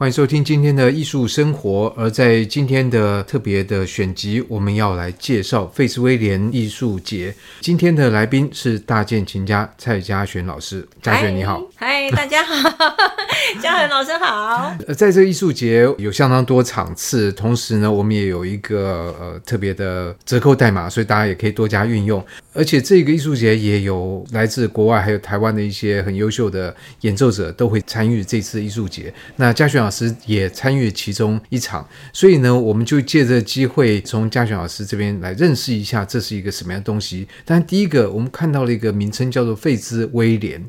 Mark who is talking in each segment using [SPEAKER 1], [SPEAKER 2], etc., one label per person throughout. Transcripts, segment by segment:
[SPEAKER 1] 欢迎收听今天的艺术生活。而在今天的特别的选集，我们要来介绍费斯威廉艺术节。今天的来宾是大键琴家蔡嘉璇老师。嘉璇你好，
[SPEAKER 2] 嗨，大家好，嘉璇老师好。
[SPEAKER 1] 在这个艺术节有相当多场次，同时呢，我们也有一个呃特别的折扣代码，所以大家也可以多加运用。而且这个艺术节也有来自国外还有台湾的一些很优秀的演奏者都会参与这次艺术节。那嘉璇老老师也参与其中一场，所以呢，我们就借这个机会从嘉璇老师这边来认识一下这是一个什么样的东西。但第一个，我们看到了一个名称叫做费兹威廉，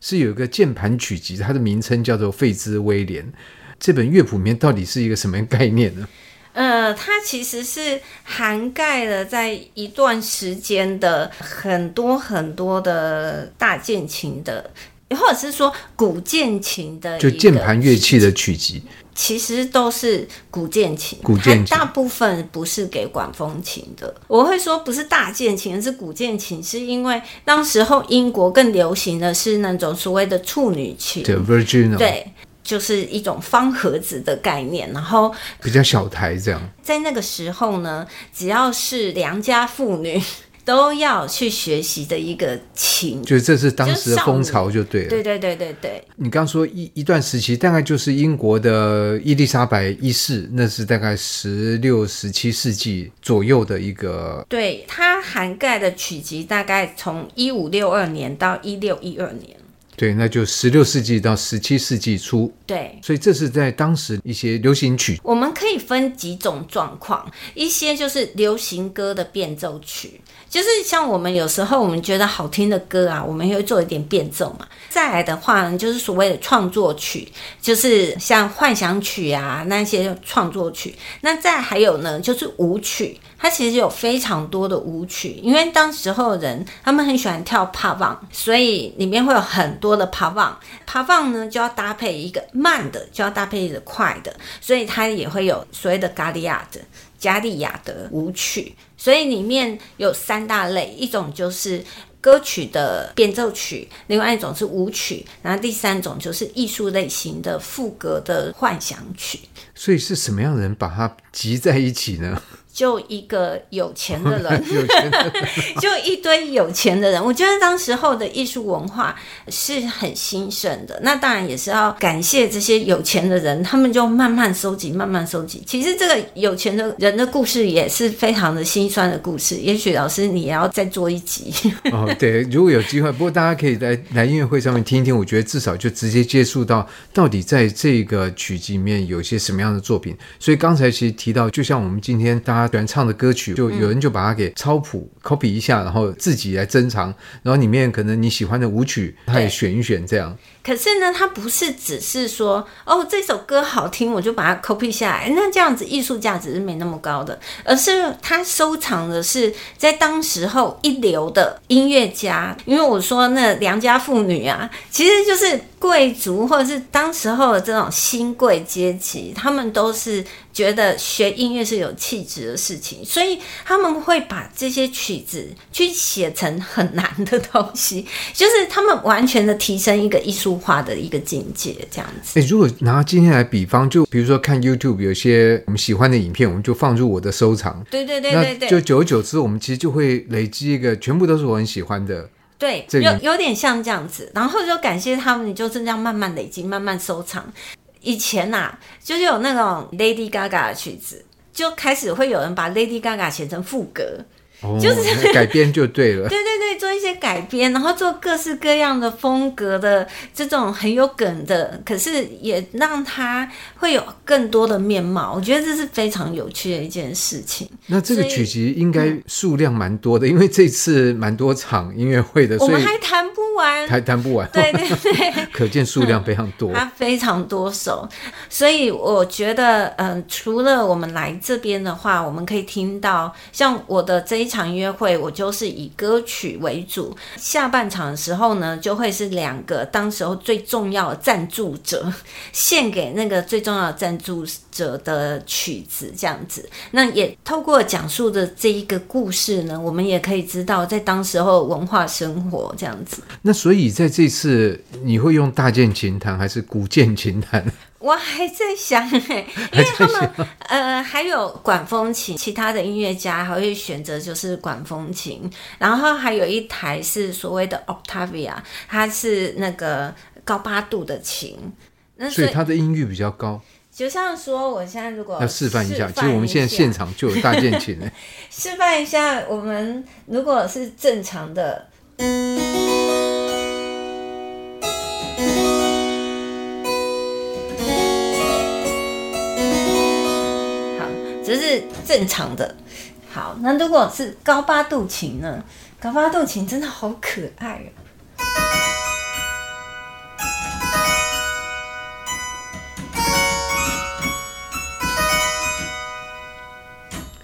[SPEAKER 1] 是有一个键盘曲集，它的名称叫做费兹威廉。这本乐谱里面到底是一个什么样概念呢？
[SPEAKER 2] 呃，它其实是涵盖了在一段时间的很多很多的大键琴的，或者是说古键琴的，
[SPEAKER 1] 就键盘乐器的曲集，
[SPEAKER 2] 其实都是古键琴。
[SPEAKER 1] 古键琴
[SPEAKER 2] 大部分不是给管风琴的。我会说不是大键琴，是古键琴，是因为当时候英国更流行的是那种所谓的处女琴，
[SPEAKER 1] 对，Virginal，
[SPEAKER 2] 对。就是一种方盒子的概念，然后
[SPEAKER 1] 比较小台这样。
[SPEAKER 2] 在那个时候呢，只要是良家妇女都要去学习的一个情，
[SPEAKER 1] 就这是当时的风潮，就对了。
[SPEAKER 2] 对对对对对。
[SPEAKER 1] 你刚说一一段时期，大概就是英国的伊丽莎白一世，那是大概十六、十七世纪左右的一个。
[SPEAKER 2] 对，它涵盖的曲集大概从一五六二年到一六一二年。
[SPEAKER 1] 对，那就十六世纪到十七世纪初。
[SPEAKER 2] 对，
[SPEAKER 1] 所以这是在当时一些流行曲。
[SPEAKER 2] 我们可以分几种状况，一些就是流行歌的变奏曲，就是像我们有时候我们觉得好听的歌啊，我们会做一点变奏嘛。再来的话呢，就是所谓的创作曲，就是像幻想曲啊那些创作曲。那再还有呢，就是舞曲。它其实有非常多的舞曲，因为当时候的人他们很喜欢跳帕旺所以里面会有很多的 pavane。pavane 呢就要搭配一个慢的，就要搭配一个快的，所以它也会有所谓的加利亚的加利亚的舞曲。所以里面有三大类，一种就是歌曲的变奏曲，另外一种是舞曲，然后第三种就是艺术类型的副格的幻想曲。
[SPEAKER 1] 所以是什么样的人把它集在一起呢？
[SPEAKER 2] 就一个有钱的人，就一堆有钱的人。我觉得当时候的艺术文化是很兴盛的。那当然也是要感谢这些有钱的人，他们就慢慢收集，慢慢收集。其实这个有钱的人的故事也是非常的心酸的故事。也许老师你也要再做一集。
[SPEAKER 1] 哦，对，如果有机会，不过大家可以来来音乐会上面听一听。我觉得至少就直接接触到到底在这个曲集里面有些什么样的作品。所以刚才其实提到，就像我们今天大家。他喜欢唱的歌曲，就有人就把它给抄谱、copy 一下，然后自己来珍藏，然后里面可能你喜欢的舞曲，他也选一选这样。
[SPEAKER 2] 可是呢，他不是只是说哦，这首歌好听，我就把它 copy 下来，那这样子艺术价值是没那么高的，而是他收藏的是在当时候一流的音乐家，因为我说那良家妇女啊，其实就是贵族或者是当时候的这种新贵阶级，他们都是觉得学音乐是有气质的事情，所以他们会把这些曲子去写成很难的东西，就是他们完全的提升一个艺术。化的一个境界，这样子。
[SPEAKER 1] 哎，如果拿今天来比方，就比如说看 YouTube 有些我们喜欢的影片，我们就放入我的收藏。
[SPEAKER 2] 对对对对对。
[SPEAKER 1] 就久而久之，我们其实就会累积一个全部都是我很喜欢的。
[SPEAKER 2] 对，有有点像这样子。然后就感谢他们，你就是这样慢慢累积，慢慢收藏。以前呐、啊，就是有那种 Lady Gaga 的曲子，就开始会有人把 Lady Gaga 写成副歌。格。就是
[SPEAKER 1] 改编就对了，
[SPEAKER 2] 对对对，做一些改编，然后做各式各样的风格的这种很有梗的，可是也让它会有更多的面貌。我觉得这是非常有趣的一件事情。
[SPEAKER 1] 那这个曲集应该数量蛮多的，嗯，因为这次蛮多场音乐会的，所以
[SPEAKER 2] 我们还弹不完，
[SPEAKER 1] 还弹不完。
[SPEAKER 2] 对对对，
[SPEAKER 1] 可见数量非常多，
[SPEAKER 2] 它非常多首。所以我觉得，嗯，呃，除了我们来这边的话，我们可以听到像我的这一。场音乐会，我就是以歌曲为主。下半场的时候呢，就会是两个当时候最重要的赞助者 献给那个最重要的赞助者的曲子，这样子。那也透过讲述的这一个故事呢，我们也可以知道在当时候文化生活这样子。
[SPEAKER 1] 那所以在这次你会用大键琴弹还是古键琴弹？
[SPEAKER 2] 我还在想哎，因为他们呃还有管风琴，其他的音乐家还会选择就是管风琴，然后还有一台是所谓的 Octavia，它是那个高八度的琴，那
[SPEAKER 1] 所以它的音域比较高。
[SPEAKER 2] 就像说，我现在如果
[SPEAKER 1] 要示范一下，其实我们现在现场就有大键琴呢。
[SPEAKER 2] 示范一下，我们如果是正常的。这正常的，好，那如果是高八度琴呢？高八度琴真的好可爱哦。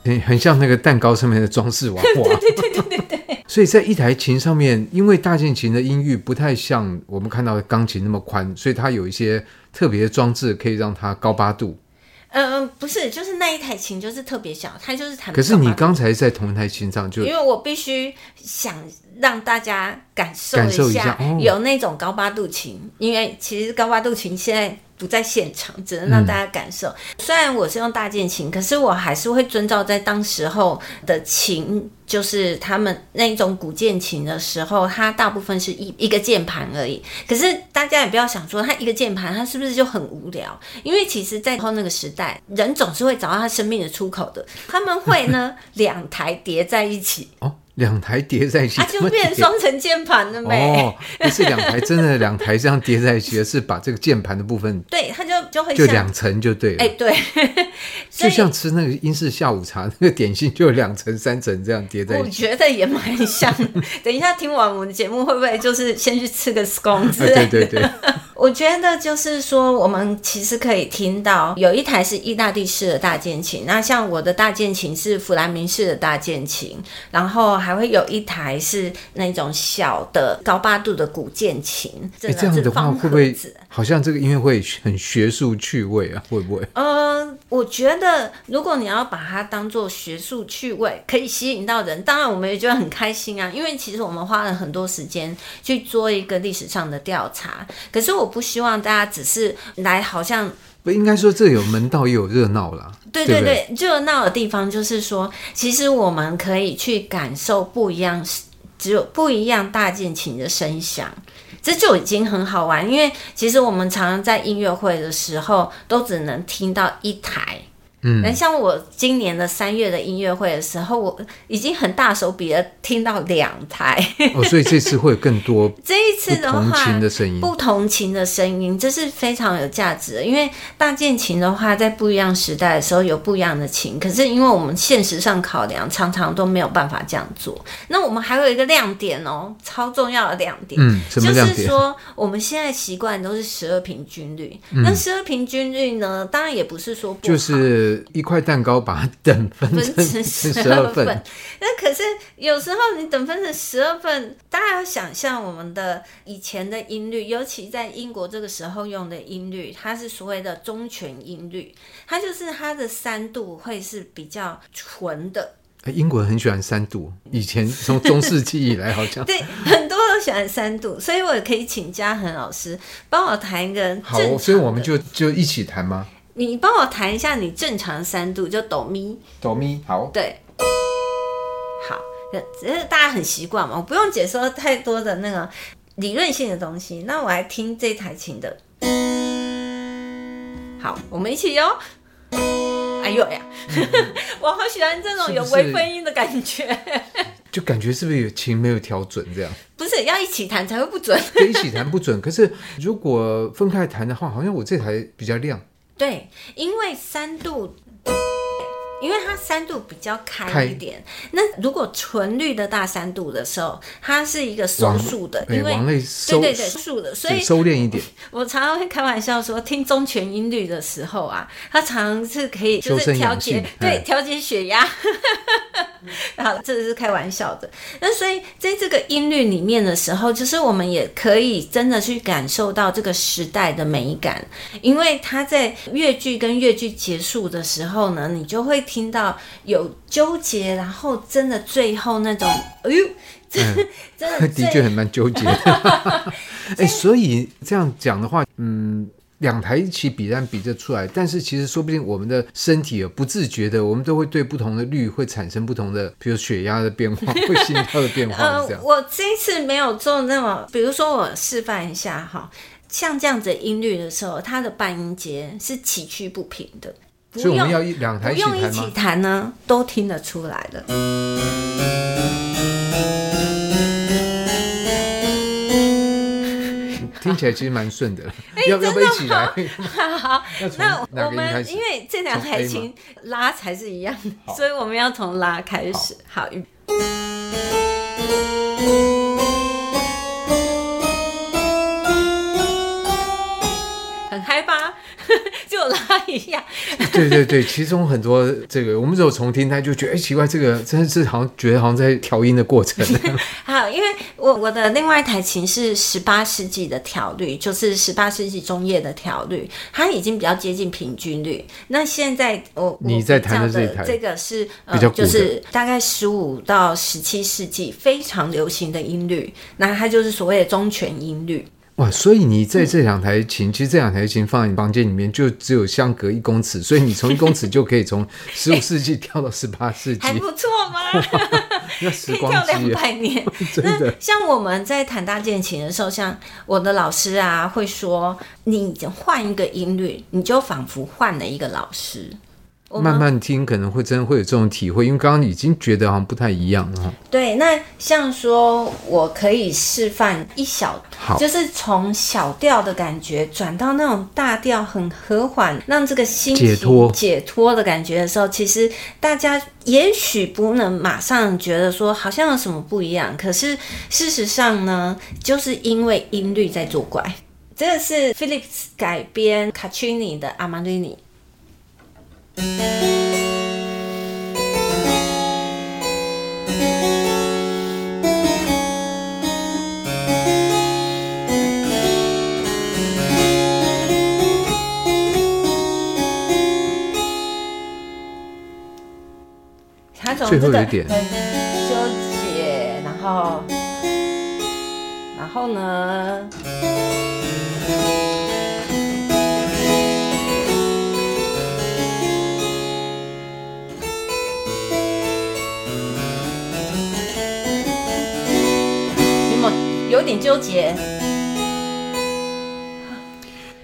[SPEAKER 1] 很很像那个蛋糕上面的装饰娃娃。
[SPEAKER 2] 对对对对对对。
[SPEAKER 1] 所以在一台琴上面，因为大键琴的音域不太像我们看到的钢琴那么宽，所以它有一些特别的装置可以让它高八度。
[SPEAKER 2] 嗯，不是，就是那一台琴就是特别小，它就是弹。
[SPEAKER 1] 可是你刚才在同一台琴上就，
[SPEAKER 2] 因为我必须想让大家感受一下，有那种高八度琴，哦，因为其实高八度琴现在。不在现场，只能让大家感受。虽然我是用大键琴，可是我还是会遵照在当时候的琴，就是他们那一种古键琴的时候，它大部分是一一个键盘而已。可是大家也不要想说，它一个键盘，它是不是就很无聊？因为其实，在后那个时代，人总是会找到他生命的出口的。他们会呢，两台叠在一起。
[SPEAKER 1] 两台叠在一起，
[SPEAKER 2] 它就变双层键盘了没？
[SPEAKER 1] 哦，不是两台，真的两台这样叠在一起，而是把这个键盘的部分，
[SPEAKER 2] 对，它就就会
[SPEAKER 1] 就两层就对了。
[SPEAKER 2] 哎，对，
[SPEAKER 1] 就像吃那个英式下午茶那个点心，就有两层、三层这样叠在一起。
[SPEAKER 2] 我觉得也蛮像。等一下听完我们的节目，会不会就是先去吃个 scone 之类的？
[SPEAKER 1] 对对对。
[SPEAKER 2] 我觉得就是说，我们其实可以听到有一台是意大利式的大键琴，那像我的大键琴是弗兰明式的大键琴，然后还会有一台是那种小的高八度的古键琴。
[SPEAKER 1] 哎，这样的话会不会好像这个音乐会很学术趣味啊？会不会？
[SPEAKER 2] 呃，我觉得如果你要把它当做学术趣味，可以吸引到人，当然我们也觉得很开心啊。因为其实我们花了很多时间去做一个历史上的调查，可是我。不希望大家只是来，好像
[SPEAKER 1] 不应该说这有门道也有热闹啦。
[SPEAKER 2] 对对对，热闹的地方就是说，其实我们可以去感受不一样，只有不一样大键琴的声响，这就已经很好玩。因为其实我们常常在音乐会的时候，都只能听到一台。嗯，像我今年的三月的音乐会的时候，我已经很大手笔的听到两台
[SPEAKER 1] 哦，所以这次会有更多
[SPEAKER 2] 这一次的话，
[SPEAKER 1] 不同琴的声音，
[SPEAKER 2] 不同琴的声音，这是非常有价值的。因为大键琴的话，在不一样时代的时候有不一样的琴，可是因为我们现实上考量，常常都没有办法这样做。那我们还有一个亮点哦，超重要的亮点，
[SPEAKER 1] 嗯，什么亮点？
[SPEAKER 2] 就是说我们现在习惯都是十二平均律，嗯，那十二平均律呢，当然也不是说不好，
[SPEAKER 1] 就是。一块蛋糕把它等分成十二份，
[SPEAKER 2] 那可是有时候你等分成十二份，大家要想象我们的以前的音律，尤其在英国这个时候用的音律，它是所谓的中全音律，它就是它的三度会是比较纯的。
[SPEAKER 1] 英国人很喜欢三度，以前从中世纪以来好像
[SPEAKER 2] 对很多都喜欢三度，所以我也可以请嘉恒老师帮我弹一个。
[SPEAKER 1] 好，所以我们就就一起弹吗？
[SPEAKER 2] 你帮我弹一下你正常三度，就哆咪
[SPEAKER 1] 哆咪，好，
[SPEAKER 2] 对，好，这这大家很习惯嘛，我不用解说太多的那个理论性的东西。那我来听这台琴的，好，我们一起哟。哎呦呀，嗯、我好喜欢这种有微分音的感觉，是 是
[SPEAKER 1] 就感觉是不是有琴没有调准这样？
[SPEAKER 2] 不是，要一起弹才会不准，
[SPEAKER 1] 一起弹不准。可是如果分开弹的话，好像我这台比较亮。
[SPEAKER 2] 对，因为三度，因为它三度比较开一点。那如果纯绿的大三度的时候，它是一个收束的，因为对对对，收束的，所以
[SPEAKER 1] 收敛一点。
[SPEAKER 2] 我常常会开玩笑说，听中全音律的时候啊，它常常是可以就是调节，对，调节血压。好，这是开玩笑的。那所以在这个音律里面的时候，就是我们也可以真的去感受到这个时代的美感，因为它在乐句跟乐句结束的时候呢，你就会听到有纠结，然后真的最后那种，哎呦，真的、嗯、真的的确很
[SPEAKER 1] 蛮纠结的。哎、欸，所以这样讲的话，嗯。两台一起比，但比得出来。但是其实说不定我们的身体不自觉的，我们都会对不同的率会产生不同的，比如血压的变化，会心跳的变化。
[SPEAKER 2] 我这一次没有做那么，比如说我示范一下哈，像这样子音律的时候，它的半音阶是崎岖不平的。
[SPEAKER 1] 所以我们要一两台一起弹吗？
[SPEAKER 2] 不用一起弹呢，都听得出来的。
[SPEAKER 1] 听起来其实蛮顺的，要不要一起来？
[SPEAKER 2] 好，那我们因为这两台琴拉才是一样的，所以我们要从拉开始。好。拉一下，
[SPEAKER 1] 对对对，其中很多这个，我们只有重听，他就觉得哎奇怪，这个真的是好像觉得好像在调音的过程。
[SPEAKER 2] 好，因为我我的另外一台琴是十八世纪的调律，就是十八世纪中叶的调律，它已经比较接近平均律。那现在我
[SPEAKER 1] 你在弹的这一台，
[SPEAKER 2] 这个是
[SPEAKER 1] 比
[SPEAKER 2] 就是大概十五到十七世纪非常流行的音律，那它就是所谓的中全音律。
[SPEAKER 1] 哇，所以你在这两台琴，嗯、其实这两台琴放在你房间里面，就只有相隔一公尺，所以你从一公尺就可以从十五世纪跳到十八世纪，
[SPEAKER 2] 还不错吗？
[SPEAKER 1] 那时光
[SPEAKER 2] 两百年，真的。像我们在弹大键琴的时候，像我的老师啊，会说，你换一个音律，你就仿佛换了一个老师。
[SPEAKER 1] 慢慢听可能会真的会有这种体会，因为刚刚已经觉得好像不太一样了。
[SPEAKER 2] 对，那像说我可以示范一小，就是从小调的感觉转到那种大调，很和缓，让这个心情解脱解脱的感觉的时候，其实大家也许不能马上觉得说好像有什么不一样，可是事实上呢，就是因为音律在作怪。这个是 Philips 改编卡奇尼的阿玛尼尼。他从这个纠结，然后，然后呢？点纠结，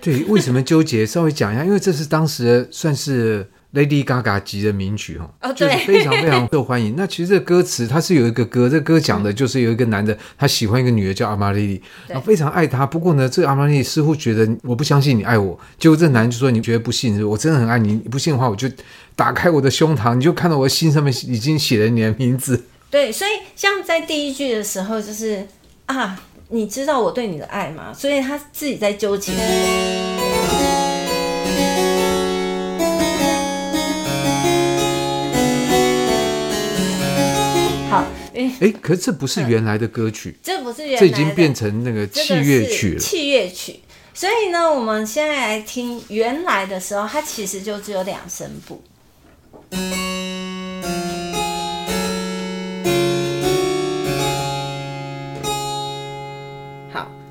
[SPEAKER 1] 对，为什么纠结？稍微讲一下，因为这是当时算是 Lady Gaga 级的名曲哈，
[SPEAKER 2] 哦，
[SPEAKER 1] 就是非常非常受欢迎。那其实这歌词它是有一个歌，这歌讲的就是有一个男的，他喜欢一个女的叫阿玛莉莉，然后非常爱她。不过呢，这个阿玛莉莉似乎觉得我不相信你爱我，结果这男就说你觉得不信，我真的很爱你，你不信的话，我就打开我的胸膛，你就看到我的心上面已经写了你的名字。
[SPEAKER 2] 对，所以像在第一句的时候，就是。啊，你知道我对你的爱吗？所以他自己在纠结。好，哎、
[SPEAKER 1] 欸，可是这不是原来的歌曲，
[SPEAKER 2] 这不是原来的，
[SPEAKER 1] 这已经变成那个器乐曲了。
[SPEAKER 2] 器乐曲，所以呢，我们现在来听原来的时候，它其实就只有两声部。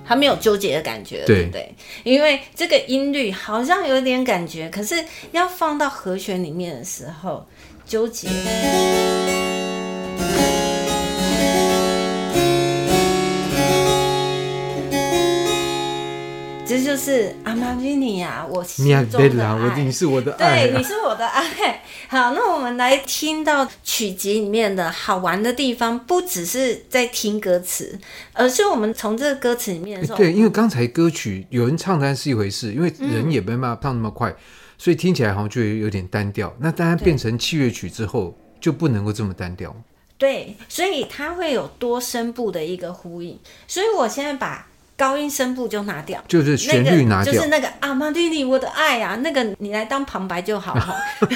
[SPEAKER 2] 他没有纠结的感觉，对不对？因为这个音律好像有点感觉，可是要放到和弦里面的时候，纠结。这就是阿玛尼尼啊，我心中的爱。我
[SPEAKER 1] 你是我的爱，
[SPEAKER 2] 对，你是我的爱。好，那我们来听到曲集里面的好玩的地方，不只是在听歌词，而是我们从这个歌词里面的时候，
[SPEAKER 1] 对，因为刚才歌曲有人唱单是一回事，因为人也没办法唱那么快，嗯、所以听起来好像就有点单调。那当然变成器乐曲之后，就不能够这么单调。
[SPEAKER 2] 对，所以它会有多声部的一个呼应。所以我现在把。高音声部就拿掉，
[SPEAKER 1] 就是旋律拿掉，
[SPEAKER 2] 那个、就是那个阿玛尼尼，我的爱啊，那个你来当旁白就好哈。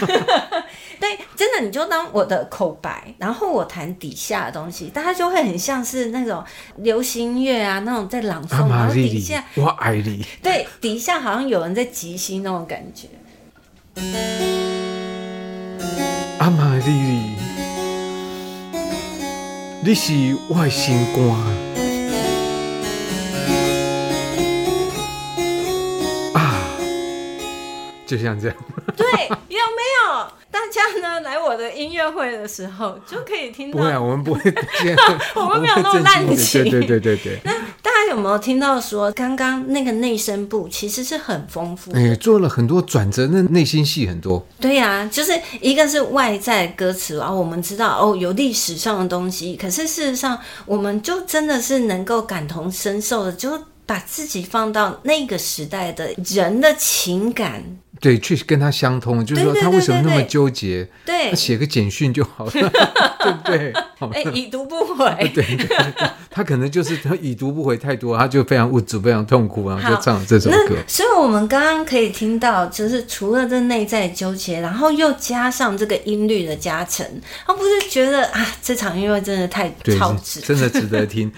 [SPEAKER 2] 对，真的你就当我的口白，然后我弹底下的东西，大家就会很像是那种流行音乐啊，那种在朗诵，然后底下
[SPEAKER 1] 我爱你，
[SPEAKER 2] 对，底下好像有人在即兴那种感觉。
[SPEAKER 1] 阿玛尼尼，你是我的心肝。就像这样。
[SPEAKER 2] 对，有没有？大家呢来我的音乐会的时候就可以听到。
[SPEAKER 1] 不会啊，我们不会。
[SPEAKER 2] 我们没有那么滥情。
[SPEAKER 1] 对对对对对。
[SPEAKER 2] 那大家有没有听到说，刚刚那个内声部其实是很丰富的？
[SPEAKER 1] 哎，做了很多转折，那内心戏很多。
[SPEAKER 2] 对呀、啊，就是一个是外在歌词啊，我们知道哦，有历史上的东西，可是事实上，我们就真的是能够感同身受的，就把自己放到那个时代的人的情感。
[SPEAKER 1] 对，去跟他相通，就是说他为什么那么纠结？
[SPEAKER 2] 对，
[SPEAKER 1] 他写个简讯就好了，对不对？
[SPEAKER 2] 哎，已读不回。
[SPEAKER 1] 对，对，对，他可能就是他已读不回太多，他就非常无助，非常痛苦，然后就唱这首歌。
[SPEAKER 2] 所以，我们刚刚可以听到，就是除了这内在纠结，然后又加上这个音律的加成，他不是觉得啊，这场音乐真的太超值，
[SPEAKER 1] 真的值得听。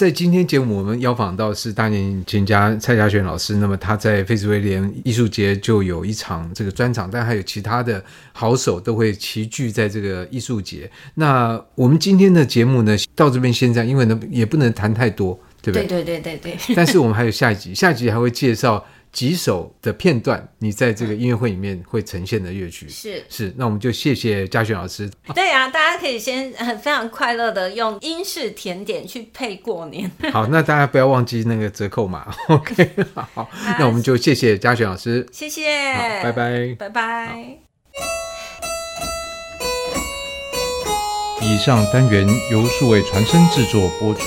[SPEAKER 1] 在今天节目，我们邀访到是大年琴家蔡家璇老师。那么他在费兹威廉艺术节就有一场这个专场，但还有其他的好手都会齐聚在这个艺术节。那我们今天的节目呢，到这边先这样，因为呢也不能谈太多，对不对？
[SPEAKER 2] 对对对对对。
[SPEAKER 1] 但是我们还有下一集，下一集还会介绍。几首的片段，你在这个音乐会里面会呈现的乐曲
[SPEAKER 2] 是
[SPEAKER 1] 是，那我们就谢谢嘉璇老师。
[SPEAKER 2] 对啊，大家可以先很非常快乐的用英式甜点去配过年。
[SPEAKER 1] 好，那大家不要忘记那个折扣码。OK，好，那我们就谢谢嘉璇老师，
[SPEAKER 2] 谢谢，
[SPEAKER 1] 拜拜，
[SPEAKER 2] 拜拜。
[SPEAKER 3] 以上单元由数位传声制作播出。